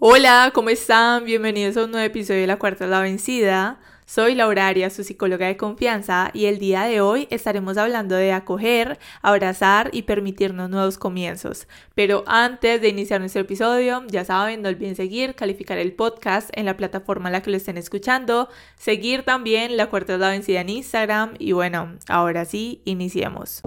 Hola, ¿cómo están? Bienvenidos a un nuevo episodio de La Cuarta es la Vencida. Soy Laura Arias, su psicóloga de confianza, y el día de hoy estaremos hablando de acoger, abrazar y permitirnos nuevos comienzos. Pero antes de iniciar nuestro episodio, ya saben, no olviden seguir, calificar el podcast en la plataforma en la que lo estén escuchando, seguir también La Cuarta es la Vencida en Instagram, y bueno, ahora sí, iniciemos.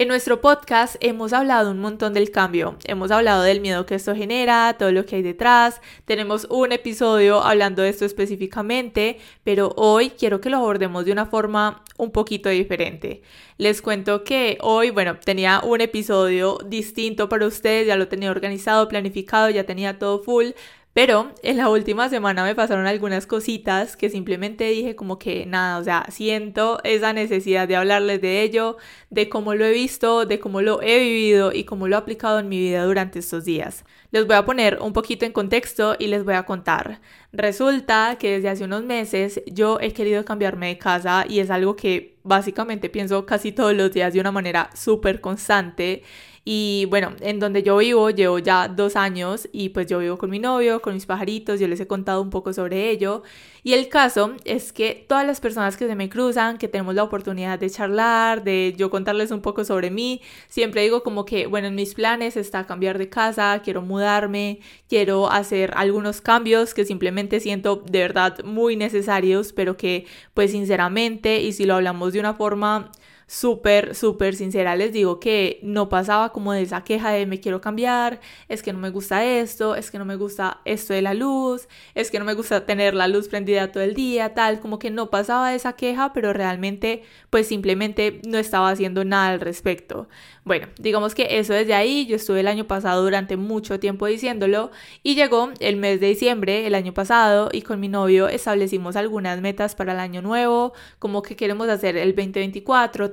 En nuestro podcast hemos hablado un montón del cambio, hemos hablado del miedo que esto genera, todo lo que hay detrás, tenemos un episodio hablando de esto específicamente, pero hoy quiero que lo abordemos de una forma un poquito diferente. Les cuento que hoy, bueno, tenía un episodio distinto para ustedes, ya lo tenía organizado, planificado, ya tenía todo full, pero en la última semana me pasaron algunas cositas que simplemente dije como que nada, o sea, siento esa necesidad de hablarles de ello, de cómo lo he visto, de cómo lo he vivido y cómo lo he aplicado en mi vida durante estos días. Les voy a poner un poquito en contexto y les voy a contar. Resulta que desde hace unos meses yo he querido cambiarme de casa y es algo que básicamente pienso casi todos los días de una manera súper constante. Y bueno, en donde yo vivo llevo ya dos años y pues yo vivo con mi novio, con mis pajaritos, yo les he contado un poco sobre ello. Y el caso es que todas las personas que se me cruzan, que tenemos la oportunidad de charlar, de yo contarles un poco sobre mí, siempre digo como que, bueno, en mis planes está cambiar de casa, quiero mudarme, quiero hacer algunos cambios que simplemente siento de verdad muy necesarios, pero que pues sinceramente, y si lo hablamos de una forma súper, súper sincera, les digo que no pasaba como de esa queja de me quiero cambiar, es que no me gusta esto, es que no me gusta esto de la luz, es que no me gusta tener la luz prendida todo el día, tal, como que no pasaba de esa queja, pero realmente pues simplemente no estaba haciendo nada al respecto. Bueno, digamos que eso desde ahí, yo estuve el año pasado durante mucho tiempo diciéndolo y llegó el mes de diciembre el año pasado y con mi novio establecimos algunas metas para el año nuevo, como que queremos hacer el 2024,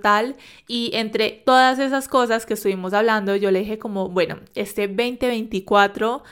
y entre todas esas cosas que estuvimos hablando, yo le dije como, bueno, este 2024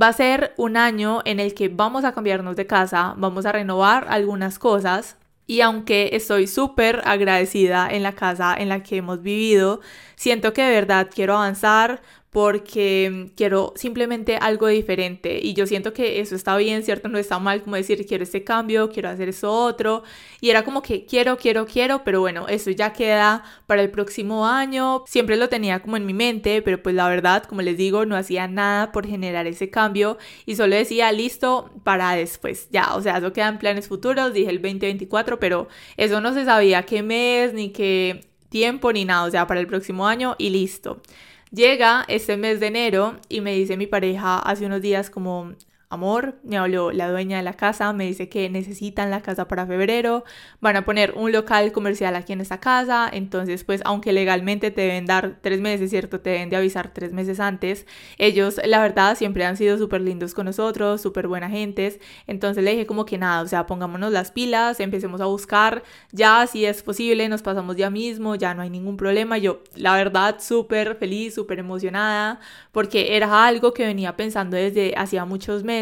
va a ser un año en el que vamos a cambiarnos de casa, vamos a renovar algunas cosas. Y aunque estoy súper agradecida en la casa en la que hemos vivido, siento que de verdad quiero avanzar porque quiero simplemente algo diferente y yo siento que eso está bien, ¿cierto? No está mal como decir quiero este cambio, quiero hacer eso otro y era como que quiero, quiero, quiero, pero bueno, eso ya queda para el próximo año, siempre lo tenía como en mi mente, pero pues la verdad, como les digo, no hacía nada por generar ese cambio y solo decía listo para después, ya, o sea, eso queda en planes futuros, dije el 2024, pero eso no se sabía qué mes ni qué tiempo ni nada, o sea, para el próximo año y listo. Llega este mes de enero y me dice mi pareja hace unos días como, amor, me habló la dueña de la casa, me dice que necesitan la casa para febrero, van a poner un local comercial aquí en esta casa, entonces pues aunque legalmente te deben dar tres meses, ¿cierto? Te deben de avisar tres meses antes, ellos la verdad siempre han sido súper lindos con nosotros, súper buena gentes, entonces le dije como que nada, o sea, pongámonos las pilas, empecemos a buscar, ya si es posible, nos pasamos ya mismo, ya no hay ningún problema, yo la verdad súper feliz, súper emocionada, porque era algo que venía pensando desde hacía muchos meses,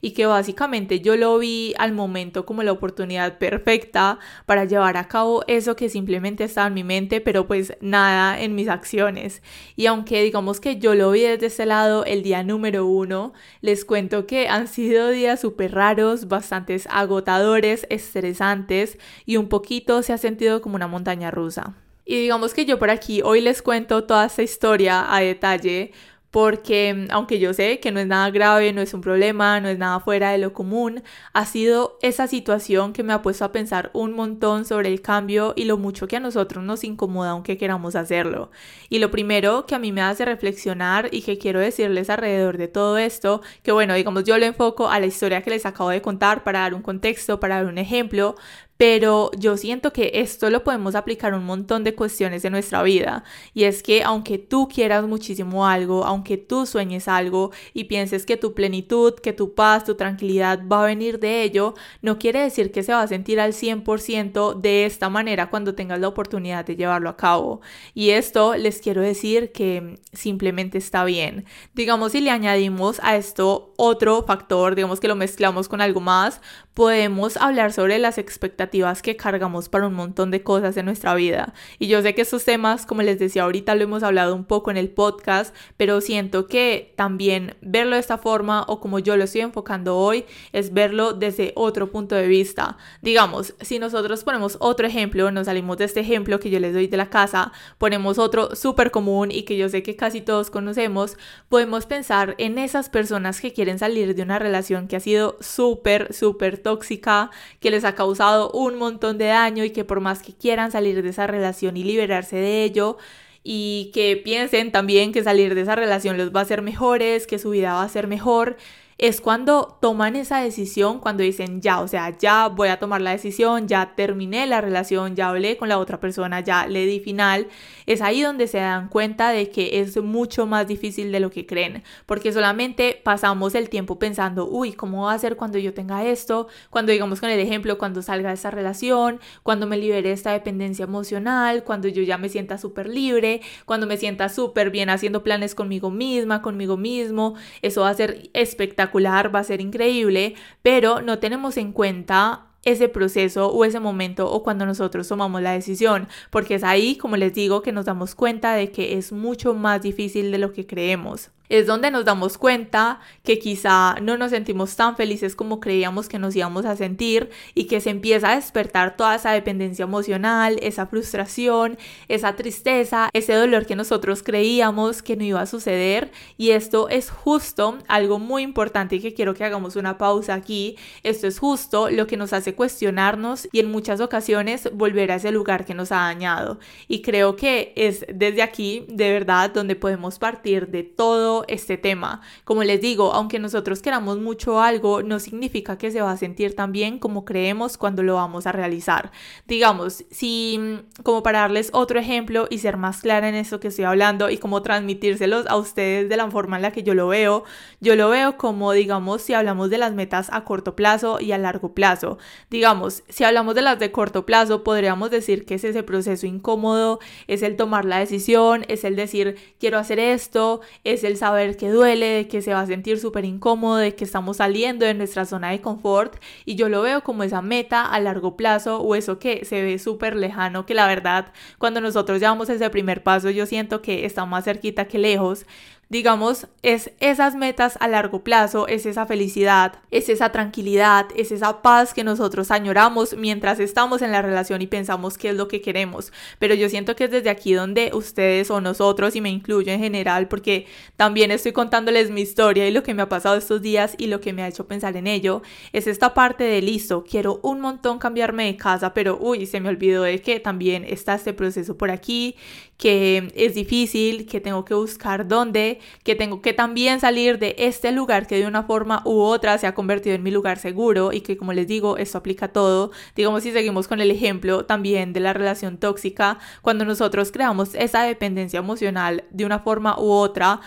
y que básicamente yo lo vi al momento como la oportunidad perfecta para llevar a cabo eso que simplemente estaba en mi mente, pero pues nada en mis acciones. Y aunque digamos que yo lo vi desde ese lado el día número uno, les cuento que han sido días súper raros, bastantes agotadores, estresantes y un poquito se ha sentido como una montaña rusa. Y digamos que yo por aquí hoy les cuento toda esta historia a detalle porque aunque yo sé que no es nada grave, no es un problema, no es nada fuera de lo común, ha sido esa situación que me ha puesto a pensar un montón sobre el cambio y lo mucho que a nosotros nos incomoda aunque queramos hacerlo. Y lo primero que a mí me hace reflexionar y que quiero decirles alrededor de todo esto, que bueno, digamos yo lo enfoco a la historia que les acabo de contar para dar un contexto, para dar un ejemplo, pero yo siento que esto lo podemos aplicar a un montón de cuestiones de nuestra vida. Y es que aunque tú quieras muchísimo algo, aunque tú sueñes algo y pienses que tu plenitud, que tu paz, tu tranquilidad va a venir de ello, no quiere decir que se va a sentir al 100% de esta manera cuando tengas la oportunidad de llevarlo a cabo. Y esto les quiero decir que simplemente está bien. Digamos, si le añadimos a esto otro factor, digamos que lo mezclamos con algo más, podemos hablar sobre las expectativas que cargamos para un montón de cosas en nuestra vida. Y yo sé que estos temas, como les decía ahorita, lo hemos hablado un poco en el podcast, pero siento que también verlo de esta forma o como yo lo estoy enfocando hoy es verlo desde otro punto de vista. Digamos, si nosotros ponemos otro ejemplo, nos salimos de este ejemplo que yo les doy de la casa, ponemos otro súper común y que yo sé que casi todos conocemos, podemos pensar en esas personas que quieren salir de una relación que ha sido súper, súper tóxica que les ha causado un montón de daño y que por más que quieran salir de esa relación y liberarse de ello, y que piensen también que salir de esa relación los va a hacer mejores, que su vida va a ser mejor, es cuando toman esa decisión, cuando dicen ya, o sea, ya voy a tomar la decisión, ya terminé la relación, ya hablé con la otra persona, ya le di final, es ahí donde se dan cuenta de que es mucho más difícil de lo que creen, porque solamente pasamos el tiempo pensando, uy, ¿cómo va a ser cuando yo tenga esto? Cuando digamos con el ejemplo, cuando salga de esa relación, cuando me libere esta dependencia emocional, cuando yo ya me sienta súper libre, cuando me sienta súper bien haciendo planes conmigo misma, conmigo mismo, eso va a ser espectacular va a ser increíble, pero no tenemos en cuenta ese proceso o ese momento o cuando nosotros tomamos la decisión, porque es ahí, como les digo, que nos damos cuenta de que es mucho más difícil de lo que creemos es donde nos damos cuenta que quizá no nos sentimos tan felices como creíamos que nos íbamos a sentir y que se empieza a despertar toda esa dependencia emocional, esa frustración, esa tristeza, ese dolor que nosotros creíamos que no iba a suceder. Y esto es justo algo muy importante y que quiero que hagamos una pausa aquí, esto es justo lo que nos hace cuestionarnos y en muchas ocasiones volver a ese lugar que nos ha dañado. Y creo que es desde aquí de verdad donde podemos partir de todo este tema. Como les digo, aunque nosotros queramos mucho algo, no significa que se va a sentir tan bien como creemos cuando lo vamos a realizar. Digamos, si mm, como para darles otro ejemplo y ser más clara en eso que estoy hablando y como transmitírselos a ustedes de la forma en la que yo lo veo, yo lo veo como, digamos, si hablamos de las metas a corto plazo y a largo plazo. Digamos, si hablamos de las de corto plazo, podríamos decir que es ese proceso incómodo, es el tomar la decisión, es el decir, quiero hacer esto, es el saber que duele, de que se va a sentir súper incómodo, de que estamos saliendo de nuestra zona de confort. Y yo lo veo como esa meta a largo plazo o eso que se ve súper lejano, que la verdad cuando nosotros llevamos ese primer paso yo siento que está más cerquita que lejos, digamos, es esas metas a largo plazo, es esa felicidad, es esa tranquilidad, es esa paz que nosotros añoramos mientras estamos en la relación y pensamos qué es lo que queremos. Pero yo siento que es desde aquí donde ustedes o nosotros, y me incluyo en general, porque también estoy contándoles mi historia y lo que me ha pasado estos días y lo que me ha hecho pensar en ello, es esta parte de listo, quiero un montón cambiarme de casa, pero uy, se me olvidó de que también está este proceso por aquí, que es difícil, que tengo que buscar dónde que tengo que también salir de este lugar que de una forma u otra se ha convertido en mi lugar seguro y que como les digo, esto aplica a todo. Digamos si seguimos con el ejemplo también de la relación tóxica, cuando nosotros creamos esa dependencia emocional de una forma u otra,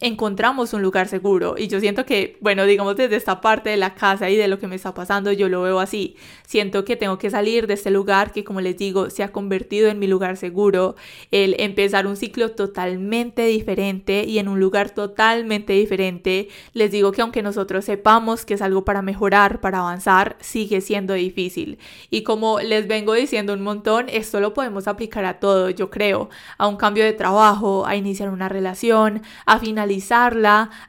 encontramos un lugar seguro y yo siento que, bueno, digamos desde esta parte de la casa y de lo que me está pasando, yo lo veo así. Siento que tengo que salir de este lugar que, como les digo, se ha convertido en mi lugar seguro, el empezar un ciclo totalmente diferente y en un lugar totalmente diferente. Les digo que aunque nosotros sepamos que es algo para mejorar, para avanzar, sigue siendo difícil. Y como les vengo diciendo un montón, esto lo podemos aplicar a todo, yo creo, a un cambio de trabajo, a iniciar una relación, a finalizar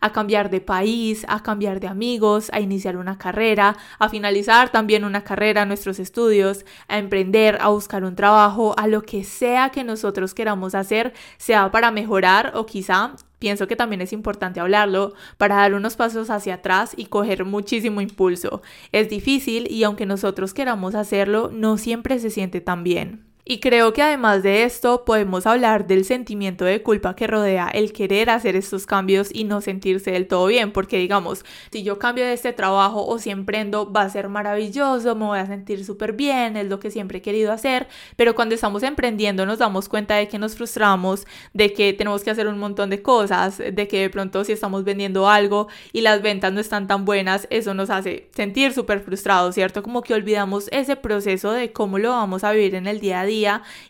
a cambiar de país, a cambiar de amigos, a iniciar una carrera, a finalizar también una carrera, nuestros estudios, a emprender, a buscar un trabajo, a lo que sea que nosotros queramos hacer, sea para mejorar o quizá pienso que también es importante hablarlo para dar unos pasos hacia atrás y coger muchísimo impulso. Es difícil y aunque nosotros queramos hacerlo, no siempre se siente tan bien. Y creo que además de esto podemos hablar del sentimiento de culpa que rodea el querer hacer estos cambios y no sentirse del todo bien, porque digamos, si yo cambio de este trabajo o si emprendo va a ser maravilloso, me voy a sentir súper bien, es lo que siempre he querido hacer, pero cuando estamos emprendiendo nos damos cuenta de que nos frustramos, de que tenemos que hacer un montón de cosas, de que de pronto si estamos vendiendo algo y las ventas no están tan buenas, eso nos hace sentir súper frustrados, ¿cierto? Como que olvidamos ese proceso de cómo lo vamos a vivir en el día a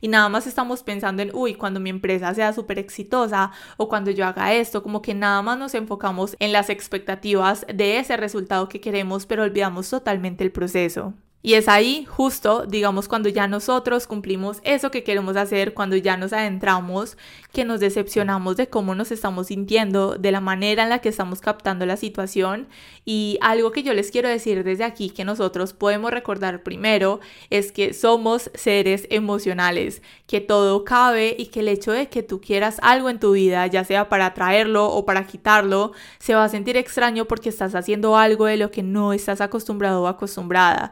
y nada más estamos pensando en, uy, cuando mi empresa sea súper exitosa o cuando yo haga esto, como que nada más nos enfocamos en las expectativas de ese resultado que queremos, pero olvidamos totalmente el proceso. Y es ahí justo, digamos, cuando ya nosotros cumplimos eso que queremos hacer, cuando ya nos adentramos, que nos decepcionamos de cómo nos estamos sintiendo, de la manera en la que estamos captando la situación. Y algo que yo les quiero decir desde aquí que nosotros podemos recordar primero es que somos seres emocionales, que todo cabe y que el hecho de que tú quieras algo en tu vida, ya sea para traerlo o para quitarlo, se va a sentir extraño porque estás haciendo algo de lo que no estás acostumbrado o acostumbrada.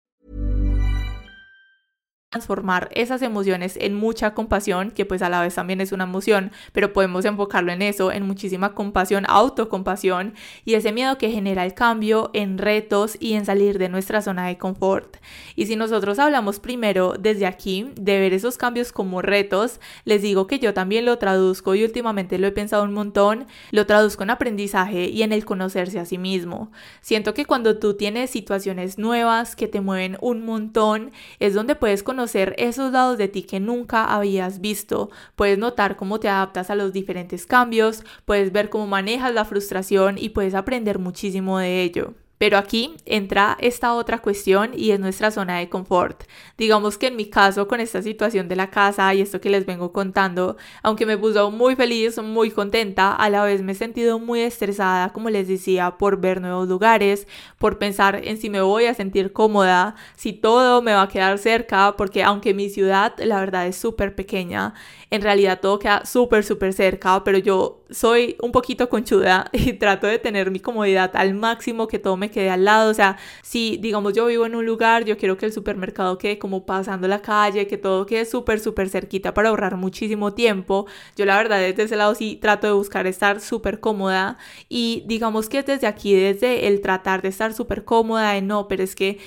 Transformar esas emociones en mucha compasión, que pues a la vez también es una emoción, pero podemos enfocarlo en eso, en muchísima compasión, autocompasión y ese miedo que genera el cambio en retos y en salir de nuestra zona de confort. Y si nosotros hablamos primero desde aquí de ver esos cambios como retos, les digo que yo también lo traduzco y últimamente lo he pensado un montón, lo traduzco en aprendizaje y en el conocerse a sí mismo. Siento que cuando tú tienes situaciones nuevas que te mueven un montón, es donde puedes conocer conocer esos lados de ti que nunca habías visto. Puedes notar cómo te adaptas a los diferentes cambios, puedes ver cómo manejas la frustración y puedes aprender muchísimo de ello. Pero aquí entra esta otra cuestión y es nuestra zona de confort. Digamos que en mi caso con esta situación de la casa y esto que les vengo contando, aunque me puso muy feliz, muy contenta, a la vez me he sentido muy estresada, como les decía, por ver nuevos lugares, por pensar en si me voy a sentir cómoda, si todo me va a quedar cerca, porque aunque mi ciudad la verdad es súper pequeña, en realidad todo queda súper, súper cerca, pero yo soy un poquito conchuda y trato de tener mi comodidad al máximo, que todo me quede al lado. O sea, si digamos yo vivo en un lugar, yo quiero que el supermercado quede como pasando la calle, que todo quede súper, súper cerquita para ahorrar muchísimo tiempo. Yo la verdad desde ese lado sí trato de buscar estar súper cómoda y digamos que desde aquí, desde el tratar de estar súper cómoda, no, pero es que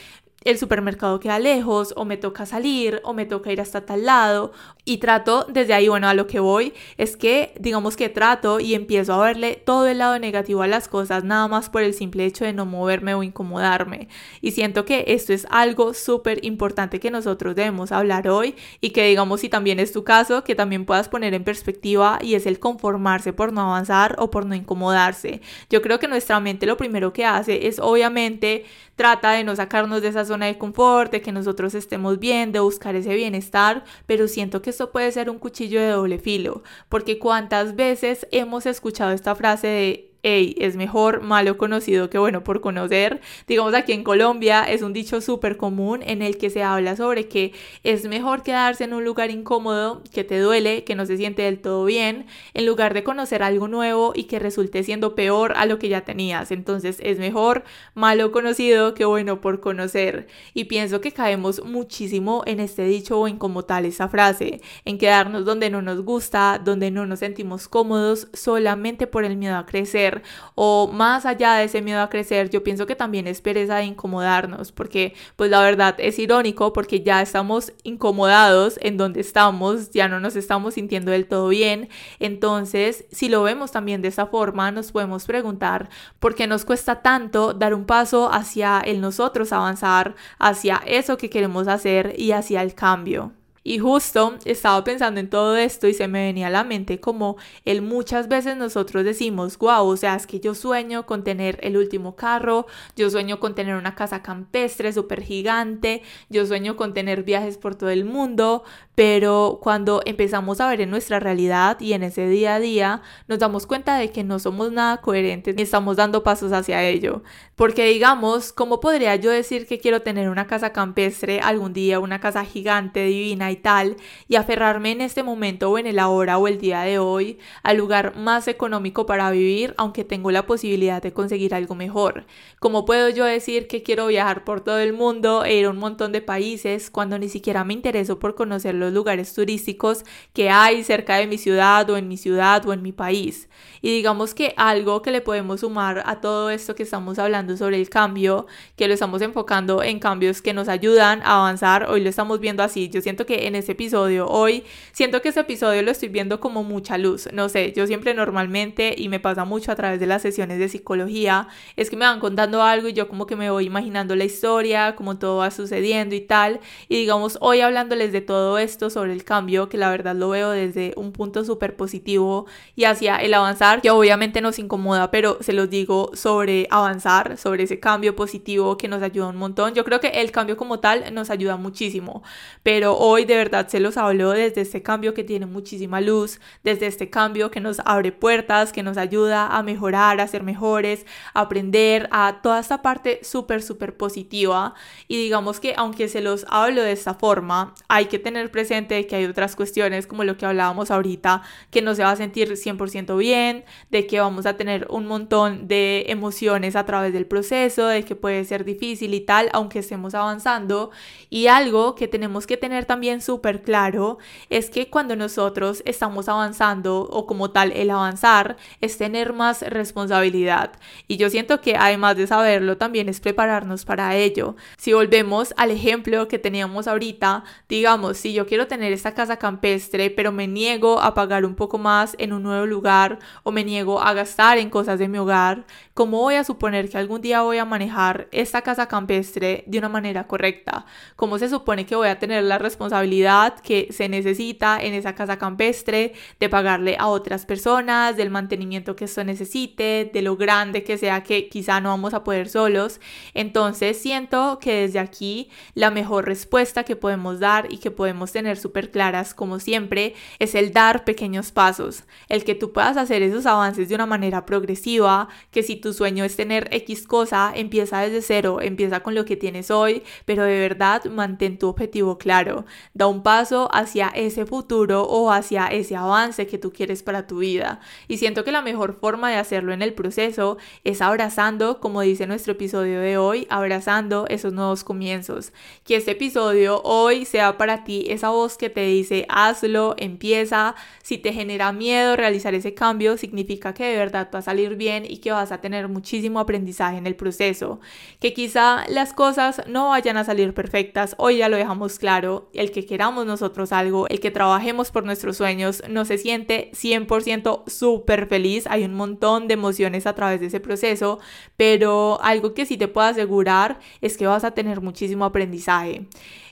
el supermercado queda lejos o me toca salir o me toca ir hasta tal lado y trato desde ahí, bueno, a lo que voy es que digamos que trato y empiezo a verle todo el lado negativo a las cosas nada más por el simple hecho de no moverme o incomodarme. Y siento que esto es algo súper importante que nosotros debemos hablar hoy y que digamos si también es tu caso, que también puedas poner en perspectiva y es el conformarse por no avanzar o por no incomodarse. Yo creo que nuestra mente lo primero que hace es obviamente trata de no sacarnos de esa de confort, de que nosotros estemos bien, de buscar ese bienestar, pero siento que esto puede ser un cuchillo de doble filo, porque cuántas veces hemos escuchado esta frase de hey, es mejor malo conocido que bueno por conocer. Digamos aquí en Colombia es un dicho súper común en el que se habla sobre que es mejor quedarse en un lugar incómodo, que te duele, que no se siente del todo bien, en lugar de conocer algo nuevo y que resulte siendo peor a lo que ya tenías. Entonces es mejor malo conocido que bueno por conocer. Y pienso que caemos muchísimo en este dicho o en como tal esa frase, en quedarnos donde no nos gusta, donde no nos sentimos cómodos solamente por el miedo a crecer o más allá de ese miedo a crecer, yo pienso que también es pereza de incomodarnos, porque pues la verdad es irónico porque ya estamos incomodados en donde estamos, ya no nos estamos sintiendo del todo bien, entonces si lo vemos también de esa forma, nos podemos preguntar por qué nos cuesta tanto dar un paso hacia el nosotros avanzar, hacia eso que queremos hacer y hacia el cambio. Y justo estaba pensando en todo esto y se me venía a la mente como el muchas veces nosotros decimos, wow, o sea, es que yo sueño con tener el último carro, yo sueño con tener una casa campestre súper gigante, yo sueño con tener viajes por todo el mundo, pero cuando empezamos a ver en nuestra realidad y en ese día a día, nos damos cuenta de que no somos nada coherentes ni estamos dando pasos hacia ello. Porque digamos, ¿cómo podría yo decir que quiero tener una casa campestre algún día, una casa gigante, divina y tal, y aferrarme en este momento o en el ahora o el día de hoy al lugar más económico para vivir, aunque tengo la posibilidad de conseguir algo mejor? ¿Cómo puedo yo decir que quiero viajar por todo el mundo e ir a un montón de países cuando ni siquiera me intereso por conocer los lugares turísticos que hay cerca de mi ciudad o en mi ciudad o en mi país? Y digamos que algo que le podemos sumar a todo esto que estamos hablando sobre el cambio, que lo estamos enfocando en cambios que nos ayudan a avanzar. Hoy lo estamos viendo así. Yo siento que en este episodio, hoy, siento que este episodio lo estoy viendo como mucha luz. No sé, yo siempre normalmente, y me pasa mucho a través de las sesiones de psicología, es que me van contando algo y yo como que me voy imaginando la historia, como todo va sucediendo y tal. Y digamos, hoy hablándoles de todo esto sobre el cambio, que la verdad lo veo desde un punto súper positivo y hacia el avanzar, que obviamente nos incomoda, pero se los digo sobre avanzar, sobre ese cambio positivo que nos ayuda un montón. Yo creo que el cambio como tal nos ayuda muchísimo, pero hoy de verdad se los hablo desde este cambio que tiene muchísima luz, desde este cambio que nos abre puertas, que nos ayuda a mejorar, a ser mejores, a aprender, a toda esta parte súper, súper positiva. Y digamos que aunque se los hablo de esta forma, hay que tener presente que hay otras cuestiones como lo que hablábamos ahorita, que no se va a sentir 100% bien, de que vamos a tener un montón de emociones a través del proceso, de que puede ser difícil y tal, aunque estemos avanzando. Y algo que tenemos que tener también súper claro es que cuando nosotros estamos avanzando o como tal el avanzar es tener más responsabilidad. Y yo siento que además de saberlo también es prepararnos para ello. Si volvemos al ejemplo que teníamos ahorita, digamos, si yo quiero tener esta casa campestre, pero me niego a pagar un poco más en un nuevo lugar o me niego a gastar en cosas de mi hogar, ¿cómo voy a suponer que algún día voy a manejar esta casa campestre de una manera correcta? ¿Cómo se supone que voy a tener la responsabilidad que se necesita en esa casa campestre de pagarle a otras personas, del mantenimiento que esto necesite, de lo grande que sea que quizá no vamos a poder solos? Entonces siento que desde aquí la mejor respuesta que podemos dar y que podemos tener súper claras como siempre es el dar pequeños pasos, el que tú puedas hacer esos avances de una manera progresiva, que si tu sueño es tener X cosa, empieza desde cero, empieza con lo que tienes hoy, pero de verdad mantén tu objetivo claro. Da Un paso hacia ese futuro o hacia ese avance que tú quieres para tu vida. Y siento que la mejor forma de hacerlo en el proceso es abrazando, como dice nuestro episodio de hoy, abrazando esos nuevos comienzos. Que este episodio hoy sea para ti esa voz que te dice hazlo, empieza. Si te genera miedo realizar ese cambio, significa que de verdad va a salir bien y que vas a tener muchísimo aprendizaje en el proceso. Que quizá las cosas no vayan a salir perfectas, hoy ya lo dejamos claro. El que queramos nosotros algo, el que trabajemos por nuestros sueños, no se siente 100% súper feliz. Hay un montón de emociones a través de ese proceso, pero algo que sí te puedo asegurar es que vas a tener muchísimo aprendizaje.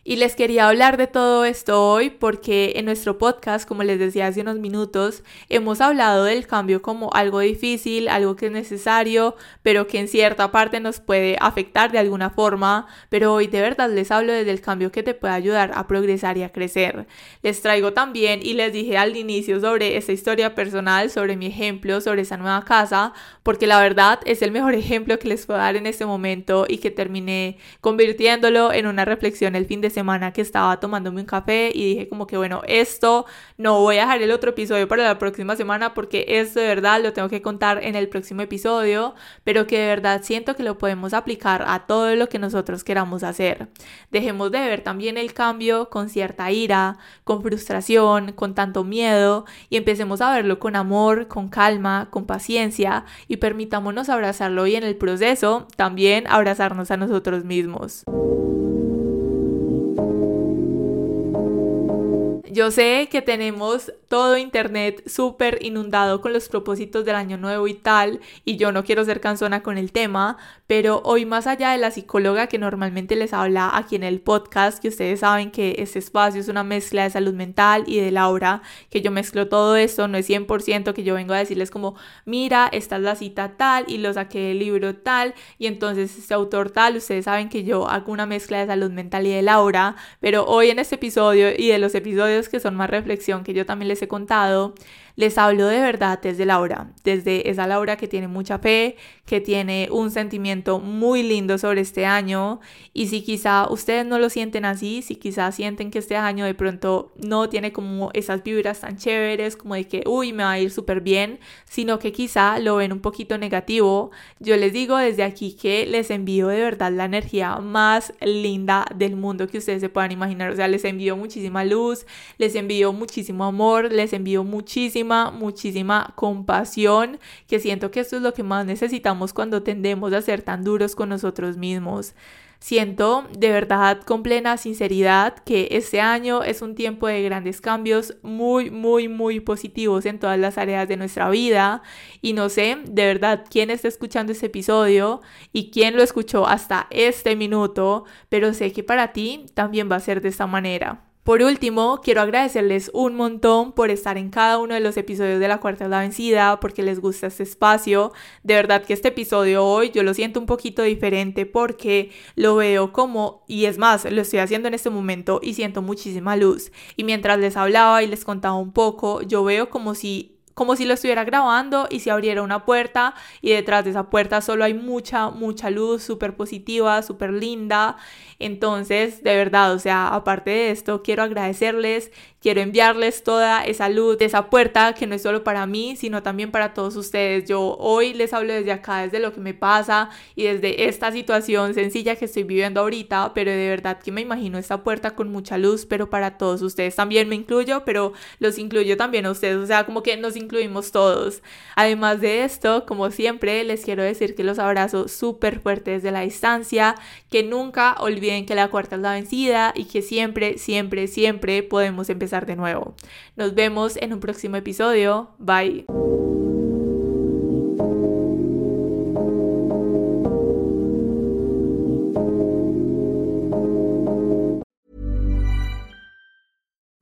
Y les quería hablar de todo esto hoy porque en nuestro podcast, como les decía hace unos minutos, hemos hablado del cambio como algo difícil, algo que es necesario, pero que en cierta parte nos puede afectar de alguna forma. Pero hoy de verdad les hablo desde el cambio que te puede ayudar a progresar y a crecer. Les traigo también y les dije al inicio sobre esta historia personal, sobre mi ejemplo, sobre esa nueva casa, porque la verdad es el mejor ejemplo que les puedo dar en este momento y que terminé convirtiéndolo en una reflexión el fin de semana que estaba tomándome un café y dije como que bueno, esto no voy a dejar el otro episodio para la próxima semana porque esto de verdad lo tengo que contar en el próximo episodio, pero que de verdad siento que lo podemos aplicar a todo lo que nosotros queramos hacer. Dejemos de ver también el cambio con cierta ira, con frustración, con tanto miedo y empecemos a verlo con amor, con calma, con paciencia y permitámonos abrazarlo y en el proceso también abrazarnos a nosotros mismos. Yo sé que tenemos todo Internet súper inundado con los propósitos del año nuevo y tal, y yo no quiero ser cansona con el tema, pero hoy más allá de la psicóloga que normalmente les habla aquí en el podcast, que ustedes saben que este espacio es una mezcla de salud mental y de Laura, que yo mezclo todo esto, no es 100% que yo vengo a decirles como, mira, esta es la cita tal y lo saqué del libro tal, y entonces este autor tal, ustedes saben que yo hago una mezcla de salud mental y de Laura, pero hoy en este episodio y de los episodios que son más reflexión que yo también les he contado, les hablo de verdad desde Laura, desde esa Laura que tiene mucha fe, que tiene un sentimiento muy lindo sobre este año. Y si quizá ustedes no lo sienten así, si quizá sienten que este año de pronto no tiene como esas vibras tan chéveres como de que uy me va a ir súper bien, sino que quizá lo ven un poquito negativo, yo les digo desde aquí que les envío de verdad la energía más linda del mundo que ustedes se puedan imaginar, o sea, les envío muchísima luz, les envío muchísimo amor, les envío muchísimo muchísima, compasión, que siento que esto es lo que más necesitamos cuando tendemos a ser tan duros con nosotros mismos. Siento de verdad con plena sinceridad que este año es un tiempo de grandes cambios muy, muy, muy positivos en todas las áreas de nuestra vida. Y no sé de verdad quién está escuchando este episodio y quién lo escuchó hasta este minuto, pero sé que para ti también va a ser de esta manera. Por último, quiero agradecerles un montón por estar en cada uno de los episodios de La Cuarta es la Vencida, porque les gusta este espacio. De verdad que este episodio hoy yo lo siento un poquito diferente porque lo veo como, y es más, lo estoy haciendo en este momento y siento muchísima luz. Y mientras les hablaba y les contaba un poco, yo veo como si como si lo estuviera grabando y se abriera una puerta y detrás de esa puerta solo hay mucha, mucha luz súper positiva, súper linda. Entonces, de verdad, o sea, aparte de esto, quiero agradecerles Quiero enviarles toda esa luz de esa puerta que no es solo para mí, sino también para todos ustedes. Yo hoy les hablo desde acá, desde lo que me pasa y desde esta situación sencilla que estoy viviendo ahorita, pero de verdad que me imagino esta puerta con mucha luz, pero para todos ustedes también me incluyo, pero los incluyo también a ustedes, o sea, como que nos incluimos todos. Además de esto, como siempre, les quiero decir que los abrazo súper fuertes desde la distancia, que nunca olviden que la cuarta es la vencida y que siempre, siempre, siempre podemos de nuevo. Nos vemos en un próximo episodio. Bye.